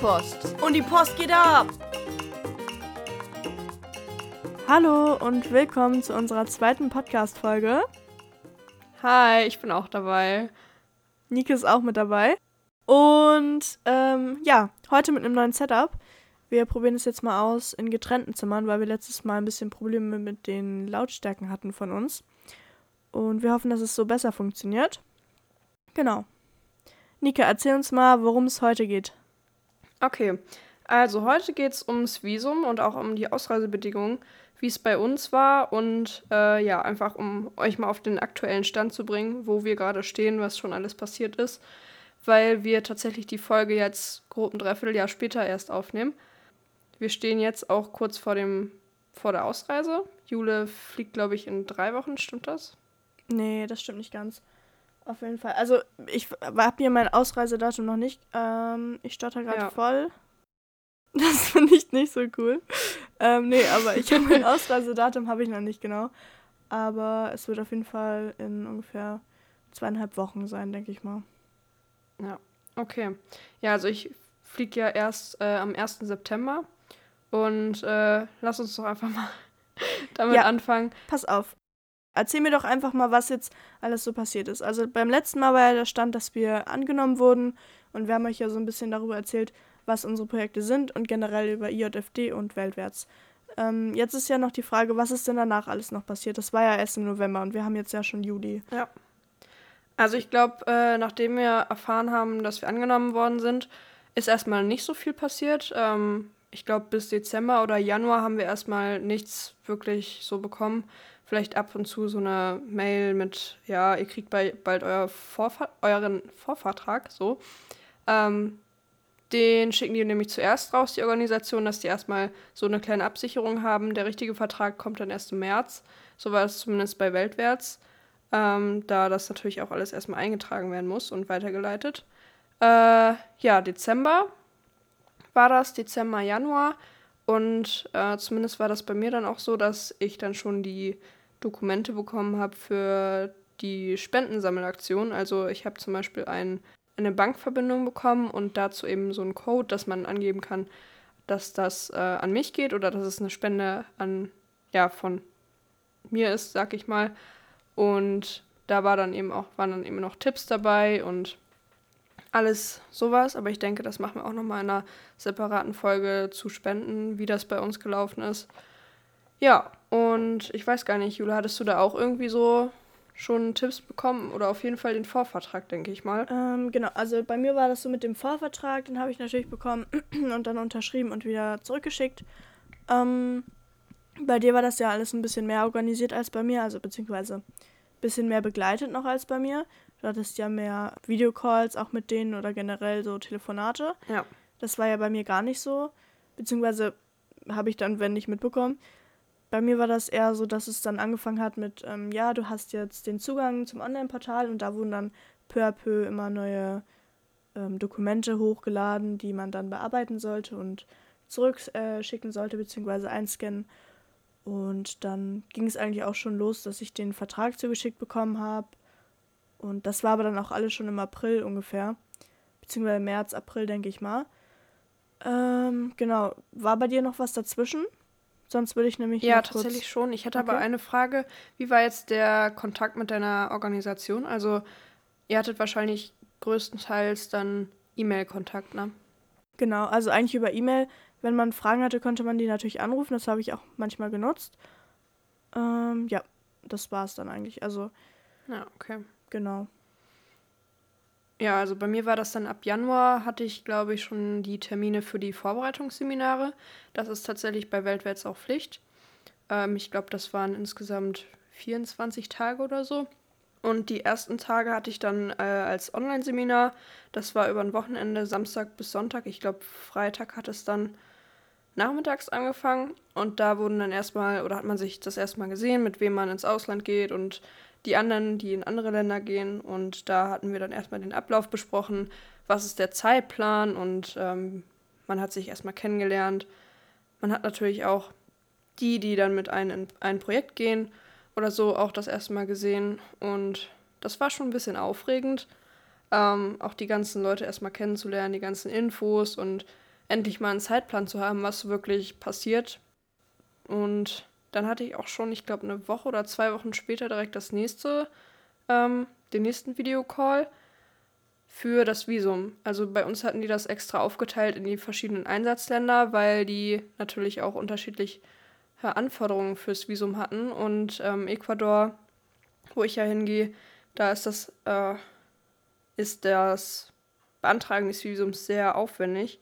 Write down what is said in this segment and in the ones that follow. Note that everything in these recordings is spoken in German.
Post. Und die Post geht ab! Hallo und willkommen zu unserer zweiten Podcast-Folge. Hi, ich bin auch dabei. Nike ist auch mit dabei. Und ähm, ja, heute mit einem neuen Setup. Wir probieren es jetzt mal aus in getrennten Zimmern, weil wir letztes Mal ein bisschen Probleme mit den Lautstärken hatten von uns. Und wir hoffen, dass es so besser funktioniert. Genau. Nika, erzähl uns mal, worum es heute geht. Okay, also heute geht es ums Visum und auch um die Ausreisebedingungen, wie es bei uns war und äh, ja, einfach um euch mal auf den aktuellen Stand zu bringen, wo wir gerade stehen, was schon alles passiert ist, weil wir tatsächlich die Folge jetzt grob ein Dreivierteljahr später erst aufnehmen. Wir stehen jetzt auch kurz vor dem vor der Ausreise. Jule fliegt, glaube ich, in drei Wochen, stimmt das? Nee, das stimmt nicht ganz. Auf jeden Fall. Also, ich habe hier mein Ausreisedatum noch nicht. Ähm, ich stotter gerade ja. voll. Das finde ich nicht so cool. Ähm, nee, aber ich habe mein Ausreisedatum habe ich noch nicht genau. Aber es wird auf jeden Fall in ungefähr zweieinhalb Wochen sein, denke ich mal. Ja, okay. Ja, also ich fliege ja erst äh, am 1. September. Und äh, lass uns doch einfach mal damit ja, anfangen. Pass auf. Erzähl mir doch einfach mal, was jetzt alles so passiert ist. Also beim letzten Mal war ja der Stand, dass wir angenommen wurden und wir haben euch ja so ein bisschen darüber erzählt, was unsere Projekte sind und generell über IJFD und Weltwärts. Ähm, jetzt ist ja noch die Frage, was ist denn danach alles noch passiert? Das war ja erst im November und wir haben jetzt ja schon Juli. Ja. Also ich glaube, äh, nachdem wir erfahren haben, dass wir angenommen worden sind, ist erstmal nicht so viel passiert. Ähm, ich glaube, bis Dezember oder Januar haben wir erstmal nichts wirklich so bekommen vielleicht ab und zu so eine Mail mit, ja, ihr kriegt bald euer Vorver euren Vorvertrag, so. Ähm, den schicken die nämlich zuerst raus, die Organisation, dass die erstmal so eine kleine Absicherung haben. Der richtige Vertrag kommt dann erst im März. So war es zumindest bei Weltwärts. Ähm, da das natürlich auch alles erstmal eingetragen werden muss und weitergeleitet. Äh, ja, Dezember war das, Dezember, Januar. Und äh, zumindest war das bei mir dann auch so, dass ich dann schon die Dokumente bekommen habe für die Spendensammelaktion. Also ich habe zum Beispiel ein, eine Bankverbindung bekommen und dazu eben so einen Code, dass man angeben kann, dass das äh, an mich geht oder dass es eine Spende an, ja, von mir ist, sag ich mal. Und da war dann eben auch, waren dann eben noch Tipps dabei und alles sowas. Aber ich denke, das machen wir auch nochmal in einer separaten Folge zu Spenden, wie das bei uns gelaufen ist. Ja, und ich weiß gar nicht, Jule, hattest du da auch irgendwie so schon Tipps bekommen oder auf jeden Fall den Vorvertrag, denke ich mal. Ähm, genau, also bei mir war das so mit dem Vorvertrag, den habe ich natürlich bekommen und dann unterschrieben und wieder zurückgeschickt. Ähm, bei dir war das ja alles ein bisschen mehr organisiert als bei mir, also beziehungsweise ein bisschen mehr begleitet noch als bei mir. Du hattest ja mehr Videocalls auch mit denen oder generell so Telefonate. Ja. Das war ja bei mir gar nicht so, beziehungsweise habe ich dann, wenn nicht mitbekommen bei mir war das eher so, dass es dann angefangen hat mit, ähm, ja, du hast jetzt den Zugang zum Online-Portal und da wurden dann peu à peu immer neue ähm, Dokumente hochgeladen, die man dann bearbeiten sollte und zurückschicken äh, sollte, beziehungsweise einscannen. Und dann ging es eigentlich auch schon los, dass ich den Vertrag zugeschickt bekommen habe. Und das war aber dann auch alles schon im April ungefähr. Beziehungsweise März, April, denke ich mal. Ähm, genau. War bei dir noch was dazwischen? Sonst würde ich nämlich. Ja, tatsächlich schon. Ich hätte okay. aber eine Frage. Wie war jetzt der Kontakt mit deiner Organisation? Also, ihr hattet wahrscheinlich größtenteils dann E-Mail-Kontakt, ne? Genau, also eigentlich über E-Mail. Wenn man Fragen hatte, konnte man die natürlich anrufen. Das habe ich auch manchmal genutzt. Ähm, ja, das war es dann eigentlich. Also. Ja, okay. Genau. Ja, also bei mir war das dann ab Januar, hatte ich, glaube ich, schon die Termine für die Vorbereitungsseminare. Das ist tatsächlich bei Weltwärts auch Pflicht. Ähm, ich glaube, das waren insgesamt 24 Tage oder so. Und die ersten Tage hatte ich dann äh, als Online-Seminar. Das war über ein Wochenende, Samstag bis Sonntag. Ich glaube, Freitag hat es dann nachmittags angefangen. Und da wurden dann erstmal, oder hat man sich das erstmal gesehen, mit wem man ins Ausland geht und die anderen, die in andere Länder gehen. Und da hatten wir dann erstmal den Ablauf besprochen, was ist der Zeitplan und ähm, man hat sich erstmal kennengelernt. Man hat natürlich auch die, die dann mit einem in ein Projekt gehen oder so, auch das erste Mal gesehen. Und das war schon ein bisschen aufregend, ähm, auch die ganzen Leute erstmal kennenzulernen, die ganzen Infos und endlich mal einen Zeitplan zu haben, was wirklich passiert. Und dann hatte ich auch schon, ich glaube, eine Woche oder zwei Wochen später direkt das nächste, ähm, den nächsten Videocall für das Visum. Also bei uns hatten die das extra aufgeteilt in die verschiedenen Einsatzländer, weil die natürlich auch unterschiedliche Anforderungen fürs Visum hatten. Und ähm, Ecuador, wo ich ja hingehe, da ist das, äh, ist das Beantragen des Visums sehr aufwendig.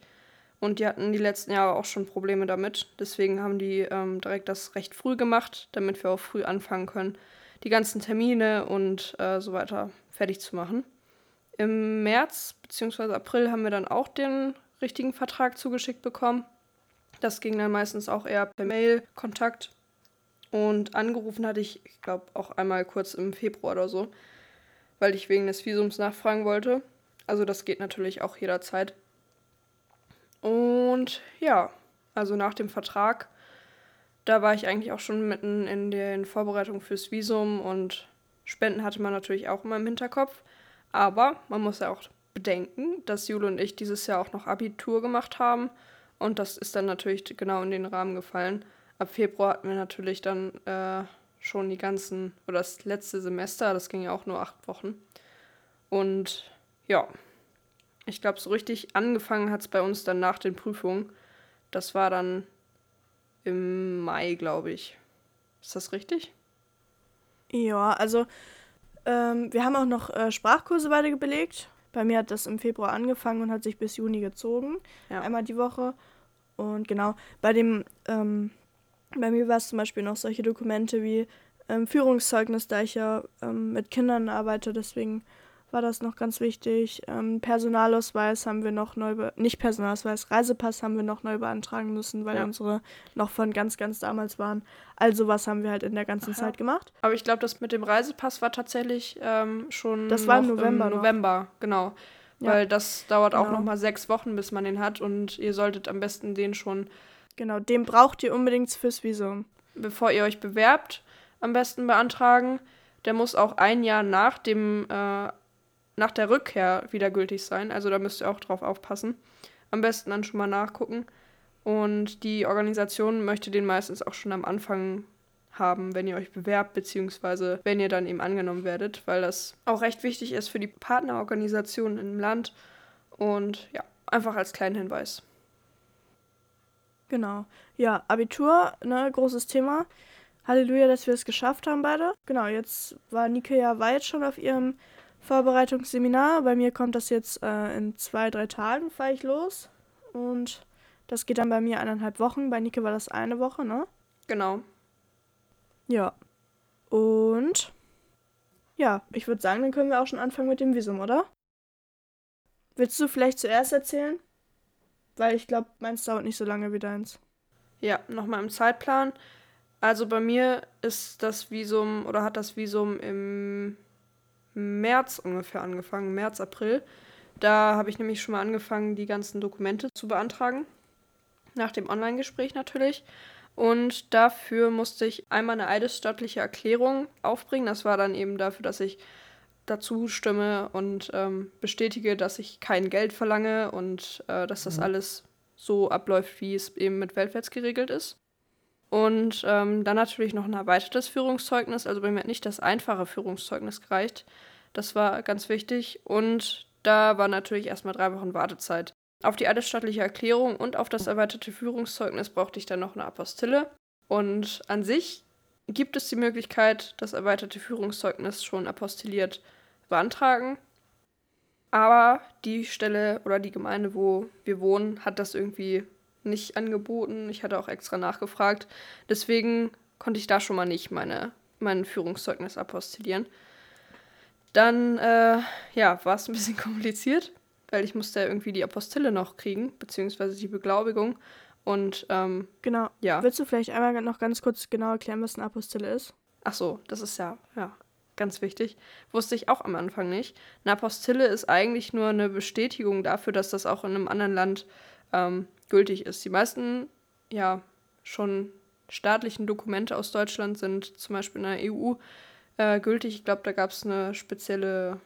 Und die hatten die letzten Jahre auch schon Probleme damit. Deswegen haben die ähm, direkt das recht früh gemacht, damit wir auch früh anfangen können, die ganzen Termine und äh, so weiter fertig zu machen. Im März bzw. April haben wir dann auch den richtigen Vertrag zugeschickt bekommen. Das ging dann meistens auch eher per Mail-Kontakt. Und angerufen hatte ich, ich glaube, auch einmal kurz im Februar oder so, weil ich wegen des Visums nachfragen wollte. Also das geht natürlich auch jederzeit. Und ja, also nach dem Vertrag, da war ich eigentlich auch schon mitten in den Vorbereitungen fürs Visum und Spenden hatte man natürlich auch immer im Hinterkopf. Aber man muss ja auch bedenken, dass Jule und ich dieses Jahr auch noch Abitur gemacht haben. Und das ist dann natürlich genau in den Rahmen gefallen. Ab Februar hatten wir natürlich dann äh, schon die ganzen, oder das letzte Semester, das ging ja auch nur acht Wochen. Und ja, ich glaube, so richtig angefangen hat es bei uns dann nach den Prüfungen. Das war dann im Mai, glaube ich. Ist das richtig? Ja, also ähm, wir haben auch noch äh, Sprachkurse beide belegt. Bei mir hat das im Februar angefangen und hat sich bis Juni gezogen. Ja. Einmal die Woche. Und genau, bei dem, ähm, bei mir war es zum Beispiel noch solche Dokumente wie ähm, Führungszeugnis, da ich ja ähm, mit Kindern arbeite, deswegen war das noch ganz wichtig. Ähm, Personalausweis haben wir noch neu, nicht Personalausweis, Reisepass haben wir noch neu beantragen müssen, weil ja. unsere noch von ganz, ganz damals waren. Also was haben wir halt in der ganzen Aha. Zeit gemacht. Aber ich glaube, das mit dem Reisepass war tatsächlich ähm, schon Das war im November. Im November, noch. genau. Ja. Weil das dauert genau. auch noch mal sechs Wochen, bis man den hat und ihr solltet am besten den schon... Genau, den braucht ihr unbedingt fürs Visum. Bevor ihr euch bewerbt, am besten beantragen. Der muss auch ein Jahr nach dem äh, nach der Rückkehr wieder gültig sein. Also da müsst ihr auch drauf aufpassen. Am besten dann schon mal nachgucken. Und die Organisation möchte den meistens auch schon am Anfang haben, wenn ihr euch bewerbt, beziehungsweise wenn ihr dann eben angenommen werdet, weil das auch recht wichtig ist für die Partnerorganisationen im Land. Und ja, einfach als kleinen Hinweis. Genau. Ja, Abitur, ne, großes Thema. Halleluja, dass wir es geschafft haben beide. Genau, jetzt war Nike ja weit schon auf ihrem Vorbereitungsseminar. Bei mir kommt das jetzt äh, in zwei, drei Tagen, fahre ich los. Und das geht dann bei mir eineinhalb Wochen. Bei Nike war das eine Woche, ne? Genau. Ja. Und ja, ich würde sagen, dann können wir auch schon anfangen mit dem Visum, oder? Willst du vielleicht zuerst erzählen? Weil ich glaube, meins dauert nicht so lange wie deins. Ja, nochmal im Zeitplan. Also bei mir ist das Visum oder hat das Visum im März ungefähr angefangen, März, April. Da habe ich nämlich schon mal angefangen, die ganzen Dokumente zu beantragen. Nach dem Online-Gespräch natürlich. Und dafür musste ich einmal eine eidesstattliche Erklärung aufbringen. Das war dann eben dafür, dass ich dazu stimme und ähm, bestätige, dass ich kein Geld verlange und äh, dass das mhm. alles so abläuft, wie es eben mit Weltwärts geregelt ist. Und ähm, dann natürlich noch ein erweitertes Führungszeugnis. Also bei mir hat nicht das einfache Führungszeugnis gereicht. Das war ganz wichtig. Und da war natürlich erstmal drei Wochen Wartezeit. Auf die eidesstattliche Erklärung und auf das erweiterte Führungszeugnis brauchte ich dann noch eine Apostille. Und an sich gibt es die Möglichkeit, das erweiterte Führungszeugnis schon apostilliert beantragen. Aber die Stelle oder die Gemeinde, wo wir wohnen, hat das irgendwie nicht angeboten. Ich hatte auch extra nachgefragt. Deswegen konnte ich da schon mal nicht meine, mein Führungszeugnis apostillieren. Dann, äh, ja, war es ein bisschen kompliziert, weil ich musste ja irgendwie die Apostille noch kriegen, beziehungsweise die Beglaubigung. Und, ähm, Genau. Ja. Willst du vielleicht einmal noch ganz kurz genau erklären, was eine Apostille ist? Ach so, das ist ja, ja, ganz wichtig. Wusste ich auch am Anfang nicht. Eine Apostille ist eigentlich nur eine Bestätigung dafür, dass das auch in einem anderen Land ähm, gültig ist. Die meisten, ja, schon staatlichen Dokumente aus Deutschland sind zum Beispiel in der EU äh, gültig. Ich glaube, da gab es eine spezielle,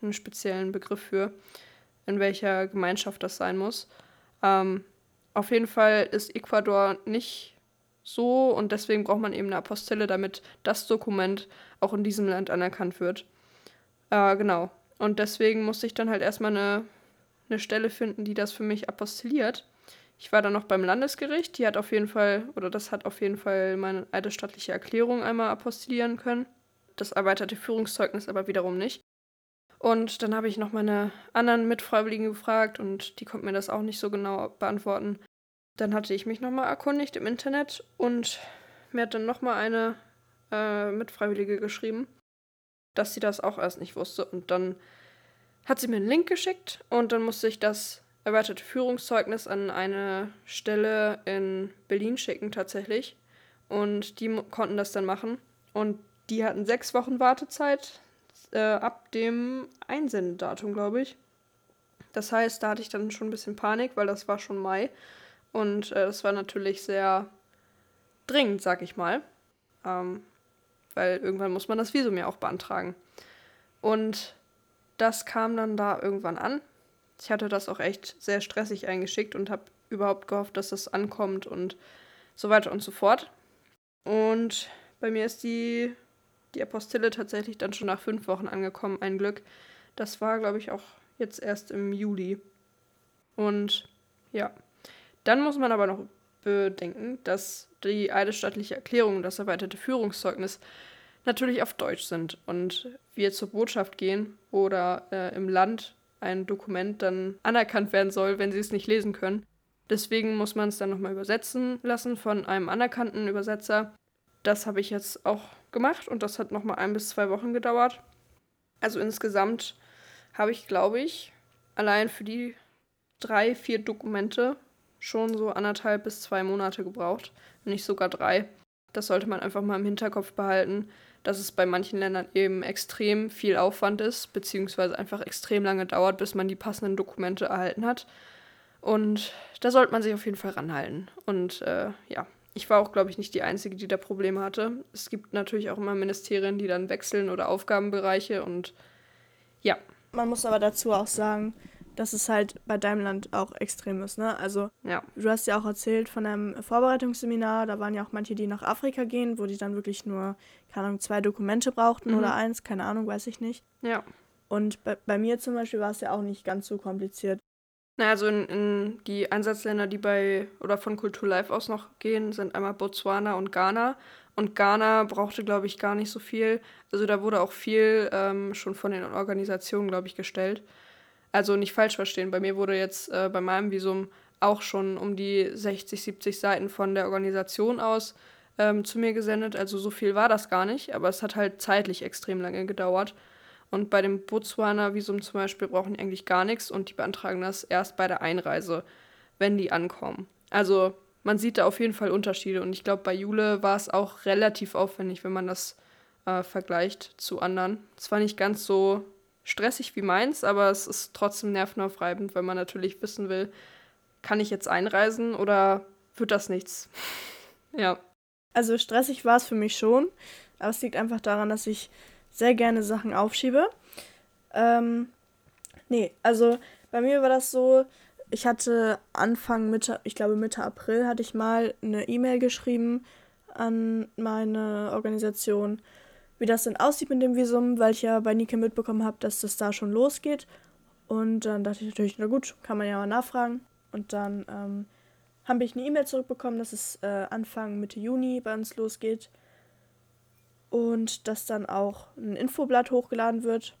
einen speziellen Begriff für, in welcher Gemeinschaft das sein muss. Ähm, auf jeden Fall ist Ecuador nicht so und deswegen braucht man eben eine Apostille, damit das Dokument auch in diesem Land anerkannt wird. Äh, genau. Und deswegen musste ich dann halt erstmal eine, eine Stelle finden, die das für mich apostilliert. Ich war dann noch beim Landesgericht, die hat auf jeden Fall, oder das hat auf jeden Fall meine eidesstattliche Erklärung einmal apostillieren können. Das erweiterte Führungszeugnis aber wiederum nicht. Und dann habe ich noch meine anderen Mitfreiwilligen gefragt und die konnten mir das auch nicht so genau beantworten. Dann hatte ich mich nochmal erkundigt im Internet und mir hat dann nochmal eine äh, Mitfreiwillige geschrieben, dass sie das auch erst nicht wusste. Und dann hat sie mir einen Link geschickt und dann musste ich das erweiterte Führungszeugnis an eine Stelle in Berlin schicken tatsächlich. Und die konnten das dann machen. Und die hatten sechs Wochen Wartezeit äh, ab dem Einsendedatum, glaube ich. Das heißt, da hatte ich dann schon ein bisschen Panik, weil das war schon Mai. Und äh, das war natürlich sehr dringend, sag ich mal. Ähm, weil irgendwann muss man das Visum ja auch beantragen. Und das kam dann da irgendwann an. Ich hatte das auch echt sehr stressig eingeschickt und habe überhaupt gehofft, dass das ankommt und so weiter und so fort. Und bei mir ist die, die Apostille tatsächlich dann schon nach fünf Wochen angekommen, ein Glück. Das war, glaube ich, auch jetzt erst im Juli. Und ja, dann muss man aber noch bedenken, dass die eidesstattliche Erklärung und das erweiterte Führungszeugnis natürlich auf Deutsch sind und wir zur Botschaft gehen oder äh, im Land ein Dokument dann anerkannt werden soll, wenn sie es nicht lesen können. Deswegen muss man es dann nochmal übersetzen lassen von einem anerkannten Übersetzer. Das habe ich jetzt auch gemacht und das hat nochmal ein bis zwei Wochen gedauert. Also insgesamt habe ich, glaube ich, allein für die drei, vier Dokumente schon so anderthalb bis zwei Monate gebraucht, nicht sogar drei. Das sollte man einfach mal im Hinterkopf behalten, dass es bei manchen Ländern eben extrem viel Aufwand ist, beziehungsweise einfach extrem lange dauert, bis man die passenden Dokumente erhalten hat. Und da sollte man sich auf jeden Fall ranhalten. Und äh, ja, ich war auch, glaube ich, nicht die Einzige, die da Probleme hatte. Es gibt natürlich auch immer Ministerien, die dann wechseln oder Aufgabenbereiche und ja. Man muss aber dazu auch sagen, dass es halt bei deinem Land auch extrem ist, ne? Also, ja. du hast ja auch erzählt von einem Vorbereitungsseminar, da waren ja auch manche, die nach Afrika gehen, wo die dann wirklich nur, keine Ahnung, zwei Dokumente brauchten mhm. oder eins, keine Ahnung, weiß ich nicht. Ja. Und bei, bei mir zum Beispiel war es ja auch nicht ganz so kompliziert. Na, also in, in die Einsatzländer, die bei oder von Kultur Live aus noch gehen, sind einmal Botswana und Ghana. Und Ghana brauchte, glaube ich, gar nicht so viel. Also da wurde auch viel ähm, schon von den Organisationen, glaube ich, gestellt. Also nicht falsch verstehen, bei mir wurde jetzt äh, bei meinem Visum auch schon um die 60, 70 Seiten von der Organisation aus ähm, zu mir gesendet. Also so viel war das gar nicht, aber es hat halt zeitlich extrem lange gedauert. Und bei dem Botswana-Visum zum Beispiel brauchen die eigentlich gar nichts und die beantragen das erst bei der Einreise, wenn die ankommen. Also man sieht da auf jeden Fall Unterschiede und ich glaube, bei Jule war es auch relativ aufwendig, wenn man das äh, vergleicht zu anderen. Es war nicht ganz so stressig wie meins, aber es ist trotzdem nervenaufreibend, weil man natürlich wissen will, kann ich jetzt einreisen oder wird das nichts? ja. Also stressig war es für mich schon, aber es liegt einfach daran, dass ich sehr gerne Sachen aufschiebe. Ähm, nee, also bei mir war das so, ich hatte Anfang Mitte, ich glaube Mitte April hatte ich mal eine E-Mail geschrieben an meine Organisation wie das denn aussieht mit dem Visum, weil ich ja bei Nike mitbekommen habe, dass das da schon losgeht. Und dann dachte ich natürlich, na gut, kann man ja mal nachfragen. Und dann ähm, habe ich eine E-Mail zurückbekommen, dass es äh, Anfang Mitte Juni bei uns losgeht. Und dass dann auch ein Infoblatt hochgeladen wird.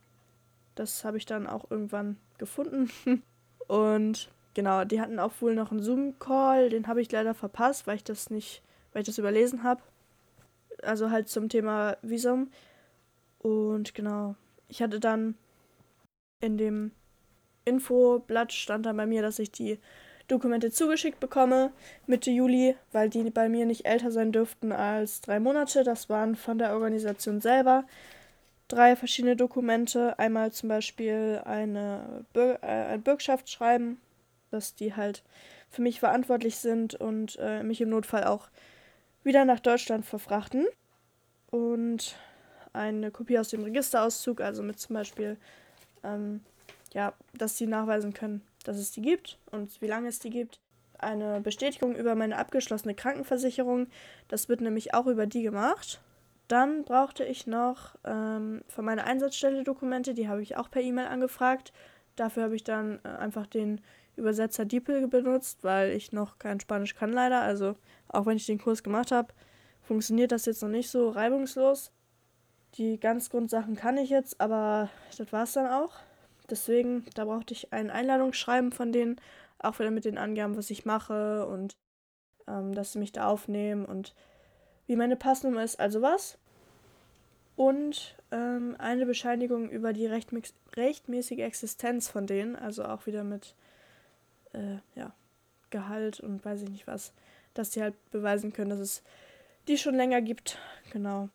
Das habe ich dann auch irgendwann gefunden. Und genau, die hatten auch wohl noch einen Zoom-Call, den habe ich leider verpasst, weil ich das nicht, weil ich das überlesen habe also halt zum Thema Visum. Und genau, ich hatte dann in dem Infoblatt stand dann bei mir, dass ich die Dokumente zugeschickt bekomme Mitte Juli, weil die bei mir nicht älter sein dürften als drei Monate. Das waren von der Organisation selber drei verschiedene Dokumente. Einmal zum Beispiel eine Bürg äh, ein Bürgschaftsschreiben, dass die halt für mich verantwortlich sind und äh, mich im Notfall auch wieder nach Deutschland verfrachten. Und eine Kopie aus dem Registerauszug, also mit zum Beispiel, ähm, ja, dass sie nachweisen können, dass es die gibt und wie lange es die gibt. Eine Bestätigung über meine abgeschlossene Krankenversicherung. Das wird nämlich auch über die gemacht. Dann brauchte ich noch ähm, von meiner Einsatzstelle Dokumente, die habe ich auch per E-Mail angefragt. Dafür habe ich dann äh, einfach den Übersetzer DeepL benutzt, weil ich noch kein Spanisch kann leider. Also auch wenn ich den Kurs gemacht habe, funktioniert das jetzt noch nicht so reibungslos. Die ganz Grundsachen kann ich jetzt, aber das war es dann auch. Deswegen, da brauchte ich ein Einladungsschreiben von denen, auch wieder mit den Angaben, was ich mache und ähm, dass sie mich da aufnehmen und wie meine Passnummer ist, also was. Und ähm, eine Bescheinigung über die rechtmäßige Existenz von denen, also auch wieder mit äh, ja, Gehalt und weiß ich nicht was, dass die halt beweisen können, dass es die schon länger gibt. Genau.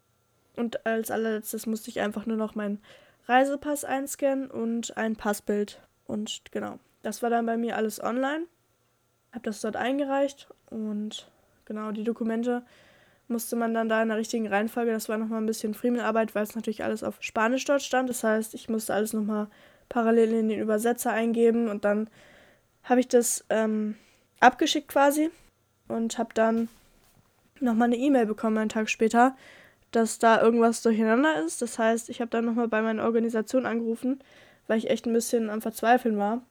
Und als allerletztes musste ich einfach nur noch meinen Reisepass einscannen und ein Passbild. Und genau, das war dann bei mir alles online. Hab das dort eingereicht und genau, die Dokumente musste man dann da in der richtigen Reihenfolge, das war nochmal ein bisschen Friemelarbeit, weil es natürlich alles auf Spanisch dort stand. Das heißt, ich musste alles nochmal parallel in den Übersetzer eingeben und dann habe ich das ähm, abgeschickt quasi und habe dann nochmal eine E-Mail bekommen einen Tag später, dass da irgendwas durcheinander ist. Das heißt, ich habe dann nochmal bei meiner Organisation angerufen, weil ich echt ein bisschen am Verzweifeln war.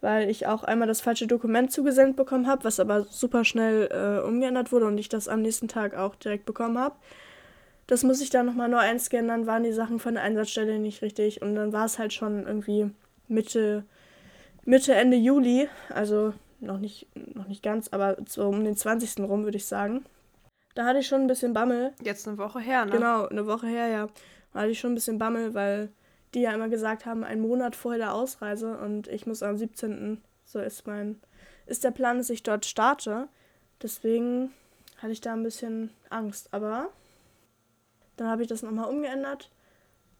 Weil ich auch einmal das falsche Dokument zugesendet bekommen habe, was aber super schnell äh, umgeändert wurde und ich das am nächsten Tag auch direkt bekommen habe. Das muss ich dann nochmal neu einscannen, dann waren die Sachen von der Einsatzstelle nicht richtig und dann war es halt schon irgendwie Mitte, Mitte, Ende Juli, also noch nicht, noch nicht ganz, aber so um den 20. rum, würde ich sagen. Da hatte ich schon ein bisschen Bammel. Jetzt eine Woche her, ne? Genau, eine Woche her, ja. Da hatte ich schon ein bisschen Bammel, weil die ja immer gesagt haben, einen Monat vor der Ausreise und ich muss am 17. So ist mein, ist der Plan, dass ich dort starte. Deswegen hatte ich da ein bisschen Angst. Aber dann habe ich das nochmal umgeändert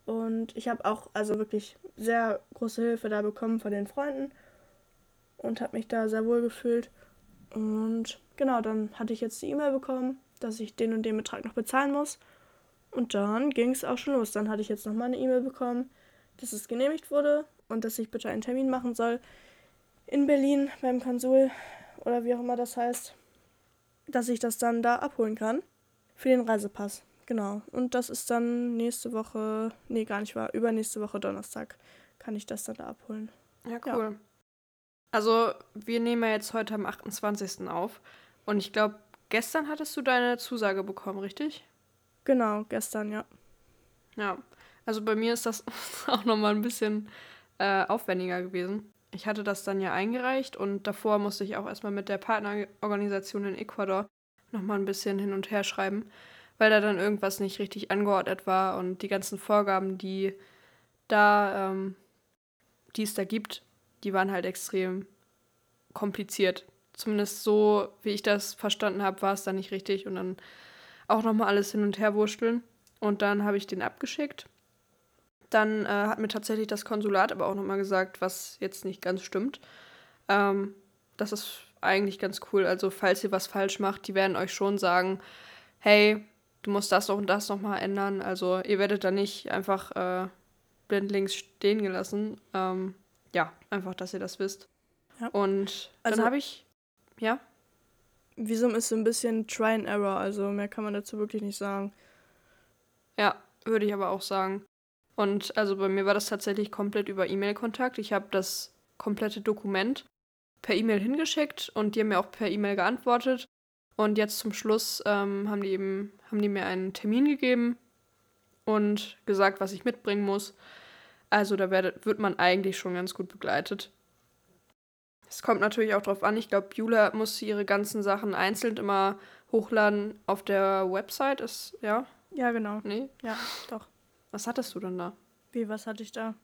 und ich habe auch also wirklich sehr große Hilfe da bekommen von den Freunden und habe mich da sehr wohl gefühlt. Und genau, dann hatte ich jetzt die E-Mail bekommen dass ich den und den Betrag noch bezahlen muss. Und dann ging es auch schon los. Dann hatte ich jetzt nochmal eine E-Mail bekommen, dass es genehmigt wurde und dass ich bitte einen Termin machen soll in Berlin beim Konsul oder wie auch immer das heißt, dass ich das dann da abholen kann für den Reisepass. Genau. Und das ist dann nächste Woche, nee, gar nicht wahr, übernächste Woche Donnerstag kann ich das dann da abholen. Ja, cool. Ja. Also, wir nehmen ja jetzt heute am 28. auf und ich glaube, Gestern hattest du deine Zusage bekommen, richtig? Genau, gestern, ja. Ja, also bei mir ist das auch nochmal ein bisschen äh, aufwendiger gewesen. Ich hatte das dann ja eingereicht und davor musste ich auch erstmal mit der Partnerorganisation in Ecuador nochmal ein bisschen hin und her schreiben, weil da dann irgendwas nicht richtig angeordnet war und die ganzen Vorgaben, die da, ähm, die es da gibt, die waren halt extrem kompliziert zumindest so, wie ich das verstanden habe, war es dann nicht richtig und dann auch nochmal alles hin und her wursteln. Und dann habe ich den abgeschickt. Dann äh, hat mir tatsächlich das Konsulat aber auch nochmal gesagt, was jetzt nicht ganz stimmt. Ähm, das ist eigentlich ganz cool. Also, falls ihr was falsch macht, die werden euch schon sagen, hey, du musst das und das nochmal ändern. Also, ihr werdet da nicht einfach äh, blindlings stehen gelassen. Ähm, ja, einfach, dass ihr das wisst. Ja. Und dann also, habe ich ja. Visum ist so ein bisschen Try and Error, also mehr kann man dazu wirklich nicht sagen. Ja, würde ich aber auch sagen. Und also bei mir war das tatsächlich komplett über E-Mail-Kontakt. Ich habe das komplette Dokument per E-Mail hingeschickt und die haben mir auch per E-Mail geantwortet. Und jetzt zum Schluss ähm, haben die eben, haben die mir einen Termin gegeben und gesagt, was ich mitbringen muss. Also da wird, wird man eigentlich schon ganz gut begleitet. Es kommt natürlich auch drauf an. Ich glaube, Jula muss ihre ganzen Sachen einzeln immer hochladen auf der Website. Ist, ja? Ja, genau. Nee? Ja, doch. Was hattest du denn da? Wie, was hatte ich da?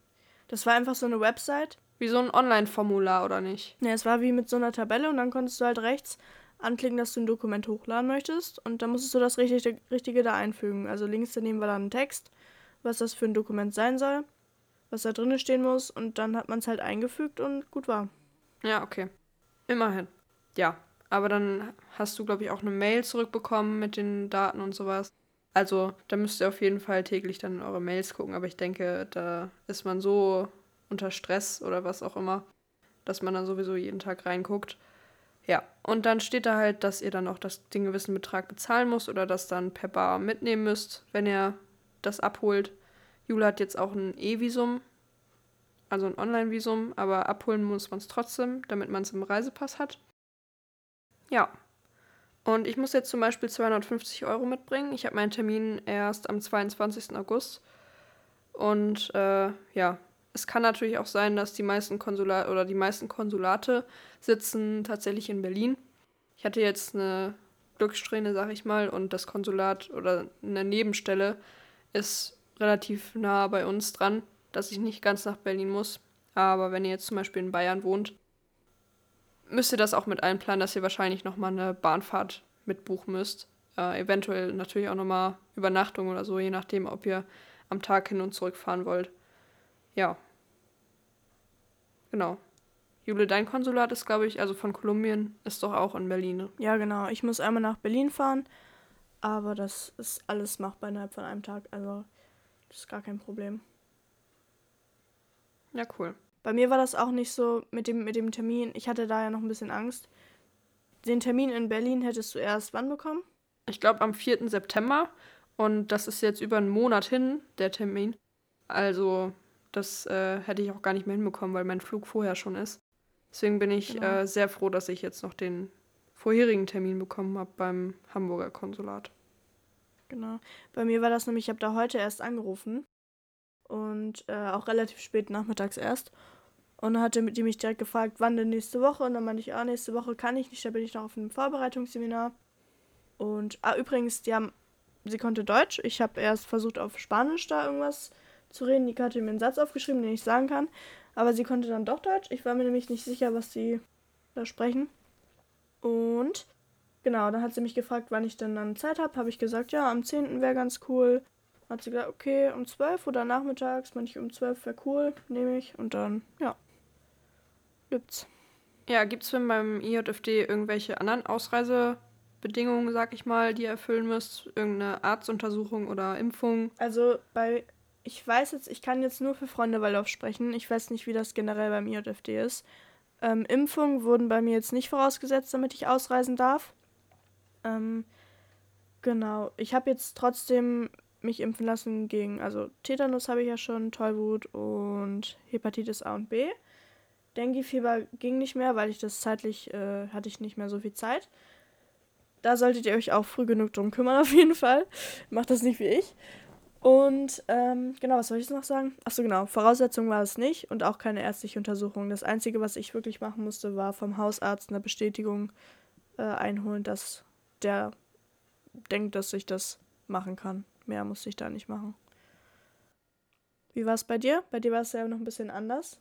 Das war einfach so eine Website. Wie so ein Online-Formular, oder nicht? Ja, es war wie mit so einer Tabelle und dann konntest du halt rechts anklicken, dass du ein Dokument hochladen möchtest und dann musstest du das Richtige, Richtige da einfügen. Also links daneben war dann ein Text, was das für ein Dokument sein soll, was da drinnen stehen muss und dann hat man es halt eingefügt und gut war. Ja, okay. Immerhin. Ja. Aber dann hast du, glaube ich, auch eine Mail zurückbekommen mit den Daten und sowas. Also, da müsst ihr auf jeden Fall täglich dann eure Mails gucken. Aber ich denke, da ist man so unter Stress oder was auch immer, dass man dann sowieso jeden Tag reinguckt. Ja, und dann steht da halt, dass ihr dann auch das, den gewissen Betrag bezahlen müsst oder das dann per Bar mitnehmen müsst, wenn ihr das abholt. Jule hat jetzt auch ein E-Visum, also ein Online-Visum, aber abholen muss man es trotzdem, damit man es im Reisepass hat. Ja. Und ich muss jetzt zum Beispiel 250 Euro mitbringen. Ich habe meinen Termin erst am 22. August. Und äh, ja, es kann natürlich auch sein, dass die meisten Konsulate oder die meisten Konsulate sitzen tatsächlich in Berlin. Ich hatte jetzt eine Glückssträhne, sag ich mal, und das Konsulat oder eine Nebenstelle ist relativ nah bei uns dran, dass ich nicht ganz nach Berlin muss. Aber wenn ihr jetzt zum Beispiel in Bayern wohnt, müsst ihr das auch mit einplanen, dass ihr wahrscheinlich nochmal eine Bahnfahrt mitbuchen müsst. Äh, eventuell natürlich auch nochmal Übernachtung oder so, je nachdem, ob ihr am Tag hin und zurück fahren wollt. Ja. Genau. Jule, dein Konsulat ist, glaube ich, also von Kolumbien, ist doch auch in Berlin. Ne? Ja, genau. Ich muss einmal nach Berlin fahren, aber das ist alles machbar innerhalb von einem Tag. Also, das ist gar kein Problem. Ja, cool. Bei mir war das auch nicht so mit dem, mit dem Termin. Ich hatte da ja noch ein bisschen Angst. Den Termin in Berlin hättest du erst wann bekommen? Ich glaube am 4. September. Und das ist jetzt über einen Monat hin, der Termin. Also das äh, hätte ich auch gar nicht mehr hinbekommen, weil mein Flug vorher schon ist. Deswegen bin ich genau. äh, sehr froh, dass ich jetzt noch den vorherigen Termin bekommen habe beim Hamburger Konsulat. Genau. Bei mir war das nämlich, ich habe da heute erst angerufen und äh, auch relativ spät nachmittags erst. Und dann hatte die mich direkt gefragt, wann denn nächste Woche? Und dann meinte ich, ah, nächste Woche kann ich nicht, da bin ich noch auf einem Vorbereitungsseminar. Und, ah, übrigens, die haben, sie konnte Deutsch. Ich habe erst versucht, auf Spanisch da irgendwas zu reden. Die hatte mir einen Satz aufgeschrieben, den ich sagen kann. Aber sie konnte dann doch Deutsch. Ich war mir nämlich nicht sicher, was sie da sprechen. Und genau, dann hat sie mich gefragt, wann ich denn dann Zeit habe. Habe ich gesagt, ja, am 10. wäre ganz cool. Hat sie gesagt, okay, um 12 oder nachmittags, manche um 12 wäre cool, nehme ich. Und dann, ja, gibt's. Ja, gibt es denn beim IJFD irgendwelche anderen Ausreisebedingungen, sag ich mal, die ihr erfüllen müsst? Irgendeine Arztuntersuchung oder Impfung? Also bei ich weiß jetzt, ich kann jetzt nur für Freunde Waldorf sprechen. Ich weiß nicht, wie das generell beim IJFD ist. Ähm, Impfungen wurden bei mir jetzt nicht vorausgesetzt, damit ich ausreisen darf. Ähm, genau. Ich habe jetzt trotzdem mich impfen lassen gegen, also Tetanus habe ich ja schon, Tollwut und Hepatitis A und B. Dengue-Fieber ging nicht mehr, weil ich das zeitlich, äh, hatte ich nicht mehr so viel Zeit. Da solltet ihr euch auch früh genug drum kümmern, auf jeden Fall. Macht das nicht wie ich. Und ähm, genau, was soll ich jetzt noch sagen? Achso, genau. Voraussetzung war es nicht und auch keine ärztliche Untersuchung. Das Einzige, was ich wirklich machen musste, war vom Hausarzt eine Bestätigung äh, einholen, dass der denkt, dass ich das machen kann. Mehr musste ich da nicht machen. Wie war es bei dir? Bei dir war es ja noch ein bisschen anders.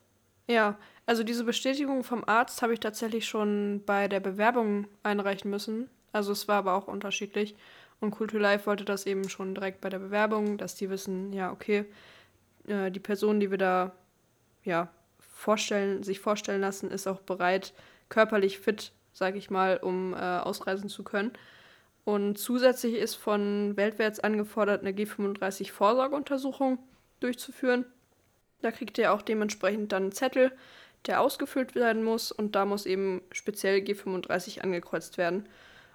Ja, also diese Bestätigung vom Arzt habe ich tatsächlich schon bei der Bewerbung einreichen müssen. Also es war aber auch unterschiedlich. Und Culture Life wollte das eben schon direkt bei der Bewerbung, dass die wissen, ja, okay, äh, die Person, die wir da ja, vorstellen, sich vorstellen lassen, ist auch bereit, körperlich fit, sage ich mal, um äh, ausreisen zu können. Und zusätzlich ist von Weltwärts angefordert, eine G35-Vorsorgeuntersuchung durchzuführen. Da kriegt ihr auch dementsprechend dann einen Zettel, der ausgefüllt werden muss und da muss eben speziell G35 angekreuzt werden.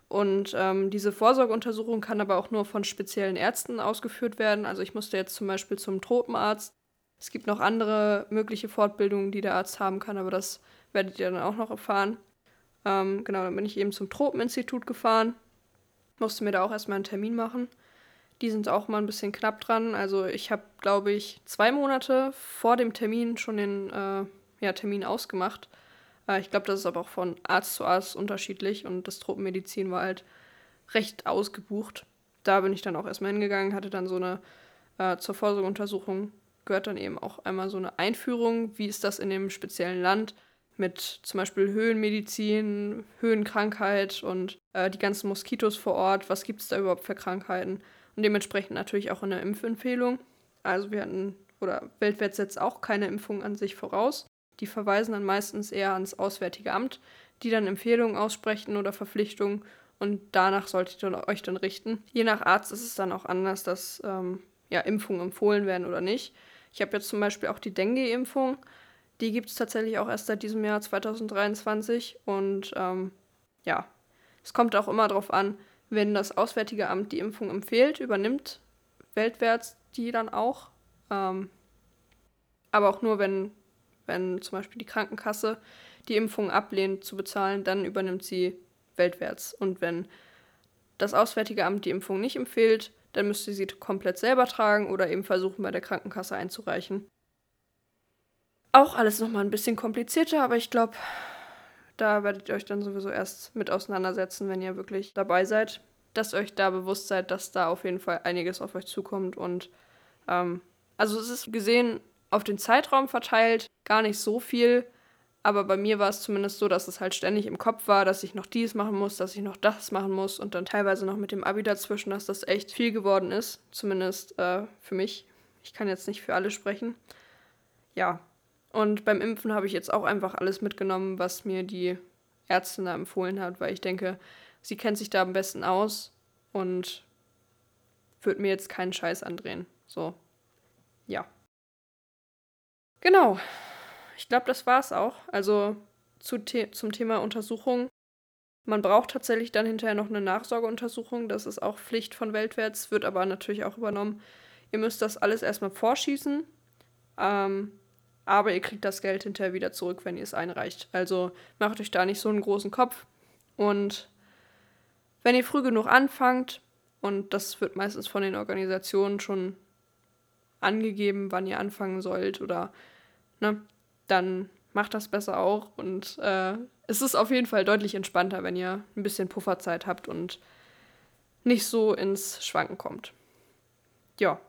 Und ähm, diese Vorsorgeuntersuchung kann aber auch nur von speziellen Ärzten ausgeführt werden. Also ich musste jetzt zum Beispiel zum Tropenarzt. Es gibt noch andere mögliche Fortbildungen, die der Arzt haben kann, aber das werdet ihr dann auch noch erfahren. Ähm, genau, dann bin ich eben zum Tropeninstitut gefahren. Musste mir da auch erstmal einen Termin machen. Die sind auch mal ein bisschen knapp dran. Also ich habe, glaube ich, zwei Monate vor dem Termin schon den äh, ja, Termin ausgemacht. Äh, ich glaube, das ist aber auch von Arzt zu Arzt unterschiedlich und das Tropenmedizin war halt recht ausgebucht. Da bin ich dann auch erstmal hingegangen, hatte dann so eine äh, zur Vorsorgeuntersuchung gehört dann eben auch einmal so eine Einführung, wie ist das in dem speziellen Land mit zum Beispiel Höhenmedizin, Höhenkrankheit und äh, die ganzen Moskitos vor Ort, was gibt es da überhaupt für Krankheiten und dementsprechend natürlich auch eine Impfempfehlung. Also wir hatten, oder weltweit setzt auch keine Impfung an sich voraus. Die verweisen dann meistens eher ans Auswärtige Amt, die dann Empfehlungen aussprechen oder Verpflichtungen und danach solltet ihr euch dann richten. Je nach Arzt ist es dann auch anders, dass ähm, ja, Impfungen empfohlen werden oder nicht. Ich habe jetzt zum Beispiel auch die Dengue-Impfung. Die gibt es tatsächlich auch erst seit diesem Jahr 2023. Und ähm, ja, es kommt auch immer darauf an, wenn das Auswärtige Amt die Impfung empfiehlt, übernimmt weltwärts die dann auch. Ähm, aber auch nur, wenn, wenn zum Beispiel die Krankenkasse die Impfung ablehnt zu bezahlen, dann übernimmt sie weltwärts. Und wenn das Auswärtige Amt die Impfung nicht empfiehlt, dann müsst ihr sie komplett selber tragen oder eben versuchen, bei der Krankenkasse einzureichen. Auch alles nochmal ein bisschen komplizierter, aber ich glaube, da werdet ihr euch dann sowieso erst mit auseinandersetzen, wenn ihr wirklich dabei seid. Dass ihr euch da bewusst seid, dass da auf jeden Fall einiges auf euch zukommt. Und ähm, also es ist gesehen auf den Zeitraum verteilt gar nicht so viel. Aber bei mir war es zumindest so, dass es halt ständig im Kopf war, dass ich noch dies machen muss, dass ich noch das machen muss und dann teilweise noch mit dem Abi dazwischen, dass das echt viel geworden ist. Zumindest äh, für mich. Ich kann jetzt nicht für alle sprechen. Ja. Und beim Impfen habe ich jetzt auch einfach alles mitgenommen, was mir die Ärztin da empfohlen hat, weil ich denke, sie kennt sich da am besten aus und wird mir jetzt keinen Scheiß andrehen. So. Ja. Genau ich glaube, das war es auch. Also zu The zum Thema Untersuchung. Man braucht tatsächlich dann hinterher noch eine Nachsorgeuntersuchung. Das ist auch Pflicht von Weltwärts, wird aber natürlich auch übernommen. Ihr müsst das alles erstmal vorschießen. Ähm, aber ihr kriegt das Geld hinterher wieder zurück, wenn ihr es einreicht. Also macht euch da nicht so einen großen Kopf. Und wenn ihr früh genug anfangt, und das wird meistens von den Organisationen schon angegeben, wann ihr anfangen sollt oder ne, dann macht das besser auch. Und äh, es ist auf jeden Fall deutlich entspannter, wenn ihr ein bisschen Pufferzeit habt und nicht so ins Schwanken kommt. Ja.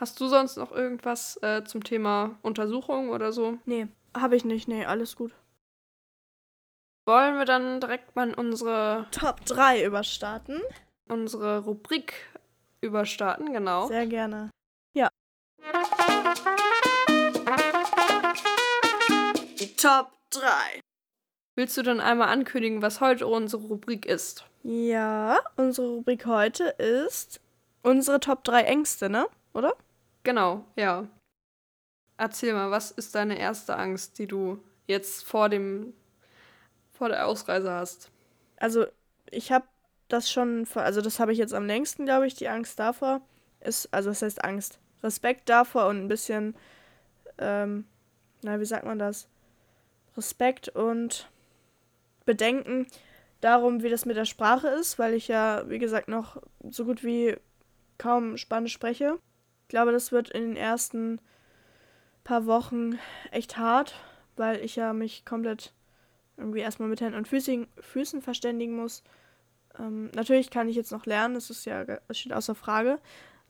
Hast du sonst noch irgendwas äh, zum Thema Untersuchung oder so? Nee, habe ich nicht. Nee, alles gut. Wollen wir dann direkt mal unsere Top 3 überstarten? Unsere Rubrik überstarten, genau. Sehr gerne. Ja. Top 3. Willst du dann einmal ankündigen, was heute unsere Rubrik ist? Ja, unsere Rubrik heute ist unsere Top 3 Ängste, ne? Oder? Genau, ja. Erzähl mal, was ist deine erste Angst, die du jetzt vor dem vor der Ausreise hast? Also, ich habe das schon, also das habe ich jetzt am längsten, glaube ich, die Angst davor ist, also was heißt Angst? Respekt davor und ein bisschen, ähm, na, wie sagt man das? Respekt und Bedenken darum, wie das mit der Sprache ist, weil ich ja, wie gesagt, noch so gut wie kaum Spanisch spreche. Ich glaube, das wird in den ersten paar Wochen echt hart, weil ich ja mich komplett irgendwie erstmal mit Händen und Füßen, Füßen verständigen muss. Ähm, natürlich kann ich jetzt noch lernen, das ist ja, das steht außer Frage.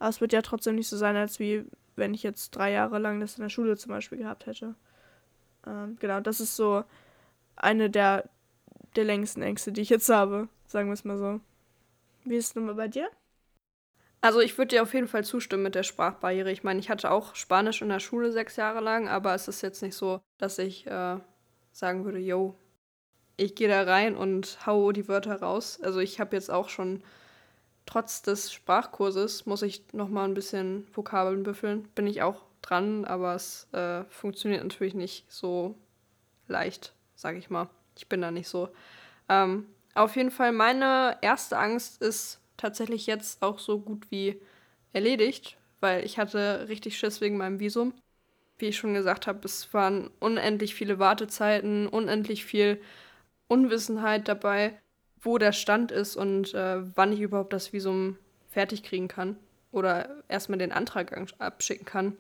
Aber es wird ja trotzdem nicht so sein, als wie wenn ich jetzt drei Jahre lang das in der Schule zum Beispiel gehabt hätte. Ähm, genau, das ist so eine der, der längsten Ängste, die ich jetzt habe, sagen wir es mal so. Wie ist es nun mal bei dir? Also ich würde dir auf jeden Fall zustimmen mit der Sprachbarriere. Ich meine, ich hatte auch Spanisch in der Schule sechs Jahre lang, aber es ist jetzt nicht so, dass ich äh, sagen würde, yo, ich gehe da rein und hau die Wörter raus. Also ich habe jetzt auch schon, trotz des Sprachkurses, muss ich noch mal ein bisschen Vokabeln büffeln. Bin ich auch dran, aber es äh, funktioniert natürlich nicht so leicht, sage ich mal. Ich bin da nicht so. Ähm, auf jeden Fall, meine erste Angst ist tatsächlich jetzt auch so gut wie erledigt, weil ich hatte richtig Schiss wegen meinem Visum. Wie ich schon gesagt habe, es waren unendlich viele Wartezeiten, unendlich viel Unwissenheit dabei, wo der Stand ist und äh, wann ich überhaupt das Visum fertig kriegen kann oder erstmal den Antrag abschicken kann.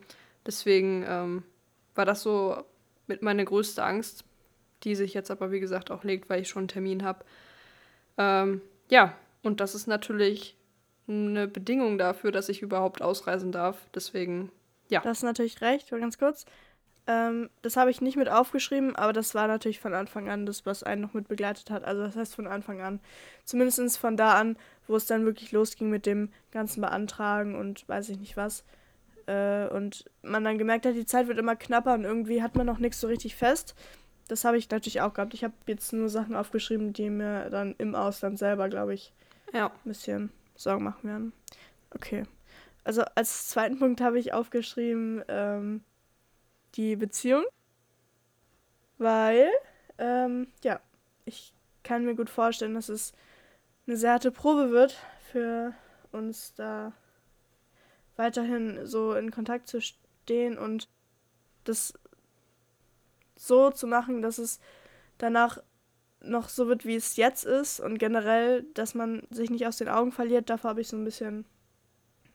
Deswegen ähm, war das so mit meine größte Angst, die sich jetzt aber, wie gesagt, auch legt, weil ich schon einen Termin habe. Ähm, ja, und das ist natürlich eine Bedingung dafür, dass ich überhaupt ausreisen darf. Deswegen, ja. Das ist natürlich recht, ganz kurz. Ähm, das habe ich nicht mit aufgeschrieben, aber das war natürlich von Anfang an das, was einen noch mit begleitet hat. Also das heißt von Anfang an. Zumindest von da an, wo es dann wirklich losging mit dem ganzen Beantragen und weiß ich nicht was. Äh, und man dann gemerkt hat, die Zeit wird immer knapper und irgendwie hat man noch nichts so richtig fest. Das habe ich natürlich auch gehabt. Ich habe jetzt nur Sachen aufgeschrieben, die mir dann im Ausland selber, glaube ich, ja. ein bisschen Sorgen machen werden. Okay. Also als zweiten Punkt habe ich aufgeschrieben ähm, die Beziehung. Weil, ähm, ja, ich kann mir gut vorstellen, dass es eine sehr harte Probe wird für uns da weiterhin so in Kontakt zu stehen und das so zu machen, dass es danach noch so wird, wie es jetzt ist und generell, dass man sich nicht aus den Augen verliert, davor habe ich so ein bisschen,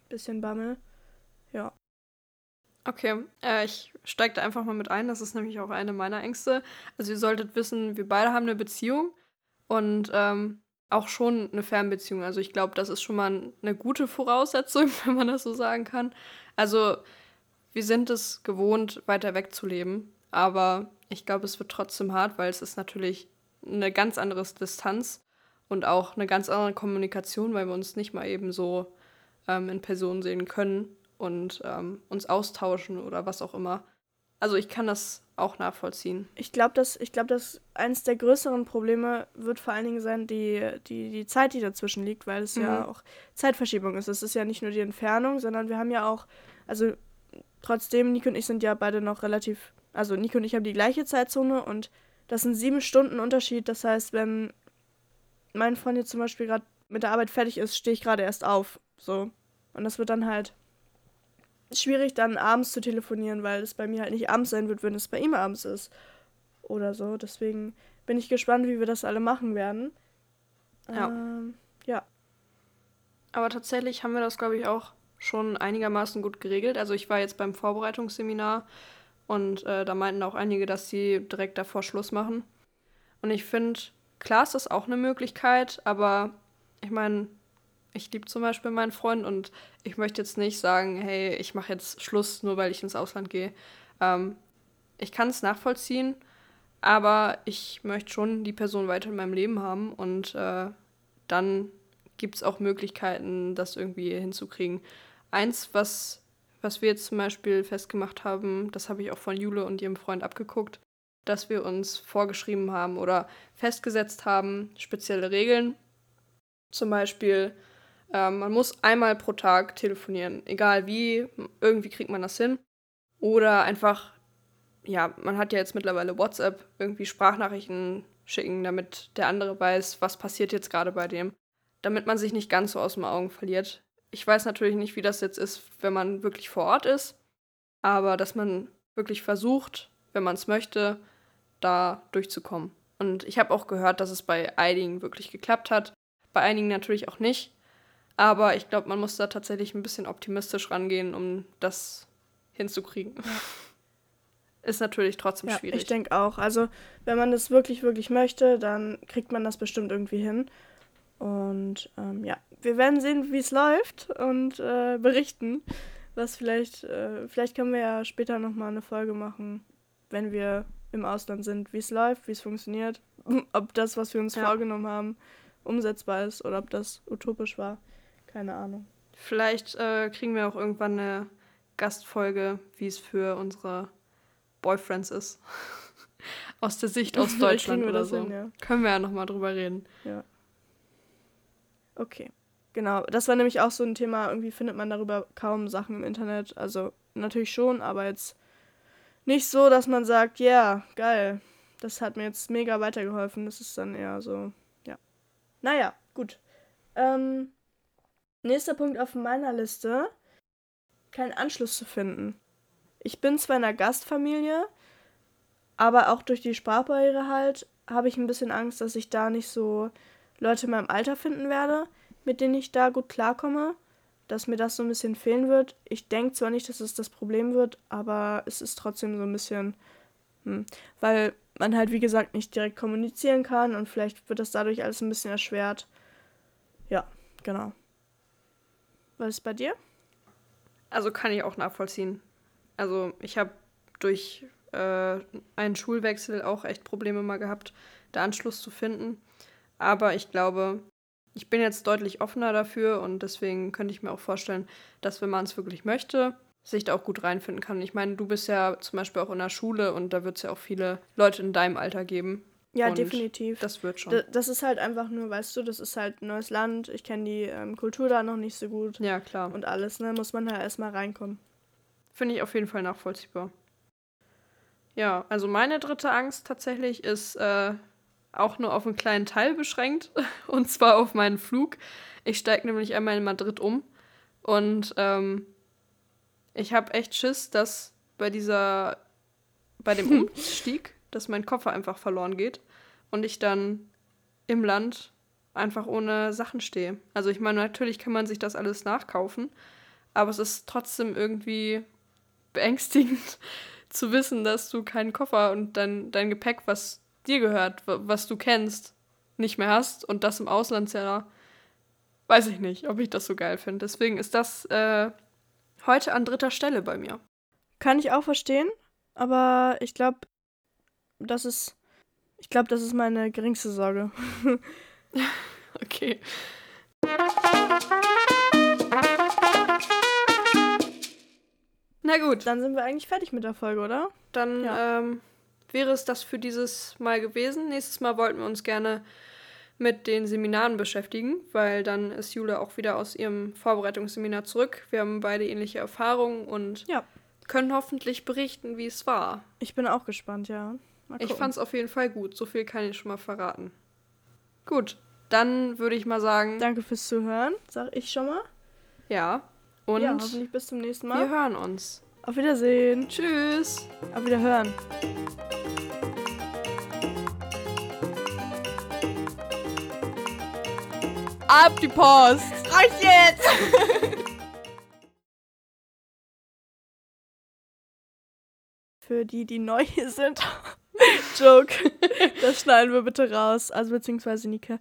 bisschen Bammel. Ja. Okay, äh, ich steige da einfach mal mit ein. Das ist nämlich auch eine meiner Ängste. Also ihr solltet wissen, wir beide haben eine Beziehung und ähm, auch schon eine Fernbeziehung. Also ich glaube, das ist schon mal eine gute Voraussetzung, wenn man das so sagen kann. Also wir sind es gewohnt, weiter weg zu leben. Aber ich glaube, es wird trotzdem hart, weil es ist natürlich eine ganz andere Distanz und auch eine ganz andere Kommunikation, weil wir uns nicht mal eben so ähm, in Person sehen können und ähm, uns austauschen oder was auch immer. Also ich kann das auch nachvollziehen. Ich glaube, dass, glaub, dass eines der größeren Probleme wird vor allen Dingen sein, die, die, die Zeit, die dazwischen liegt, weil es mhm. ja auch Zeitverschiebung ist. Es ist ja nicht nur die Entfernung, sondern wir haben ja auch, also trotzdem, Nico und ich sind ja beide noch relativ, also Nico und ich haben die gleiche Zeitzone und das sind sieben Stunden Unterschied. Das heißt, wenn mein Freund jetzt zum Beispiel gerade mit der Arbeit fertig ist, stehe ich gerade erst auf. So. Und das wird dann halt schwierig, dann abends zu telefonieren, weil es bei mir halt nicht abends sein wird, wenn es bei ihm abends ist. Oder so. Deswegen bin ich gespannt, wie wir das alle machen werden. Ja. Ähm, ja. Aber tatsächlich haben wir das, glaube ich, auch schon einigermaßen gut geregelt. Also ich war jetzt beim Vorbereitungsseminar und äh, da meinten auch einige, dass sie direkt davor Schluss machen. Und ich finde, klar ist das auch eine Möglichkeit, aber ich meine, ich liebe zum Beispiel meinen Freund und ich möchte jetzt nicht sagen, hey, ich mache jetzt Schluss, nur weil ich ins Ausland gehe. Ähm, ich kann es nachvollziehen, aber ich möchte schon die Person weiter in meinem Leben haben und äh, dann gibt es auch Möglichkeiten, das irgendwie hinzukriegen. Eins, was, was wir jetzt zum Beispiel festgemacht haben, das habe ich auch von Jule und ihrem Freund abgeguckt, dass wir uns vorgeschrieben haben oder festgesetzt haben, spezielle Regeln. Zum Beispiel, ähm, man muss einmal pro Tag telefonieren, egal wie, irgendwie kriegt man das hin. Oder einfach, ja, man hat ja jetzt mittlerweile WhatsApp, irgendwie Sprachnachrichten schicken, damit der andere weiß, was passiert jetzt gerade bei dem. Damit man sich nicht ganz so aus den Augen verliert. Ich weiß natürlich nicht, wie das jetzt ist, wenn man wirklich vor Ort ist, aber dass man wirklich versucht, wenn man es möchte, da durchzukommen. Und ich habe auch gehört, dass es bei einigen wirklich geklappt hat, bei einigen natürlich auch nicht. Aber ich glaube, man muss da tatsächlich ein bisschen optimistisch rangehen, um das hinzukriegen. Ja. Ist natürlich trotzdem ja, schwierig. Ich denke auch. Also, wenn man das wirklich, wirklich möchte, dann kriegt man das bestimmt irgendwie hin. Und ähm, ja, wir werden sehen, wie es läuft und äh, berichten. Was vielleicht, äh, vielleicht können wir ja später nochmal eine Folge machen, wenn wir im Ausland sind, wie es läuft, wie es funktioniert, ob das, was wir uns ja. vorgenommen haben, umsetzbar ist oder ob das utopisch war. Keine Ahnung. Vielleicht äh, kriegen wir auch irgendwann eine Gastfolge, wie es für unsere Boyfriends ist. aus der Sicht aus Deutschland oder so. Hin, ja. Können wir ja nochmal drüber reden. Ja. Okay. Genau, das war nämlich auch so ein Thema, irgendwie findet man darüber kaum Sachen im Internet. Also natürlich schon, aber jetzt nicht so, dass man sagt, ja, yeah, geil, das hat mir jetzt mega weitergeholfen. Das ist dann eher so, ja. Naja, gut. Ähm, Nächster Punkt auf meiner Liste: keinen Anschluss zu finden. Ich bin zwar in einer Gastfamilie, aber auch durch die Sprachbarriere halt habe ich ein bisschen Angst, dass ich da nicht so Leute in meinem Alter finden werde, mit denen ich da gut klarkomme, dass mir das so ein bisschen fehlen wird. Ich denke zwar nicht, dass es das Problem wird, aber es ist trotzdem so ein bisschen, hm, weil man halt wie gesagt nicht direkt kommunizieren kann und vielleicht wird das dadurch alles ein bisschen erschwert. Ja, genau. Was ist bei dir? Also kann ich auch nachvollziehen. Also ich habe durch äh, einen Schulwechsel auch echt Probleme mal gehabt, da Anschluss zu finden. Aber ich glaube, ich bin jetzt deutlich offener dafür und deswegen könnte ich mir auch vorstellen, dass wenn man es wirklich möchte, sich da auch gut reinfinden kann. Ich meine, du bist ja zum Beispiel auch in der Schule und da wird es ja auch viele Leute in deinem Alter geben, ja, und definitiv. Das wird schon. D das ist halt einfach nur, weißt du, das ist halt ein neues Land. Ich kenne die ähm, Kultur da noch nicht so gut. Ja, klar. Und alles, ne? Muss man halt erstmal reinkommen. Finde ich auf jeden Fall nachvollziehbar. Ja, also meine dritte Angst tatsächlich ist äh, auch nur auf einen kleinen Teil beschränkt. Und zwar auf meinen Flug. Ich steige nämlich einmal in Madrid um. Und ähm, ich habe echt Schiss, dass bei dieser, bei dem Umstieg, dass mein Koffer einfach verloren geht und ich dann im Land einfach ohne Sachen stehe. Also ich meine, natürlich kann man sich das alles nachkaufen, aber es ist trotzdem irgendwie beängstigend zu wissen, dass du keinen Koffer und dein, dein Gepäck, was dir gehört, was du kennst, nicht mehr hast und das im Ausland ja, weiß ich nicht, ob ich das so geil finde. Deswegen ist das äh, heute an dritter Stelle bei mir. Kann ich auch verstehen, aber ich glaube, das ist, ich glaube, das ist meine geringste Sorge. okay. Na gut. Dann sind wir eigentlich fertig mit der Folge, oder? Dann ja. ähm, wäre es das für dieses Mal gewesen. Nächstes Mal wollten wir uns gerne mit den Seminaren beschäftigen, weil dann ist Jule auch wieder aus ihrem Vorbereitungsseminar zurück. Wir haben beide ähnliche Erfahrungen und ja. können hoffentlich berichten, wie es war. Ich bin auch gespannt, ja. Ich fand es auf jeden Fall gut. So viel kann ich schon mal verraten. Gut, dann würde ich mal sagen. Danke fürs Zuhören, sag ich schon mal. Ja. Und ja, hoffentlich bis zum nächsten Mal. Wir hören uns. Auf Wiedersehen. Tschüss. Auf Wiederhören. Ab die Post. Reicht jetzt. Für die, die neu hier sind. Joke. Das schneiden wir bitte raus. Also beziehungsweise Nika.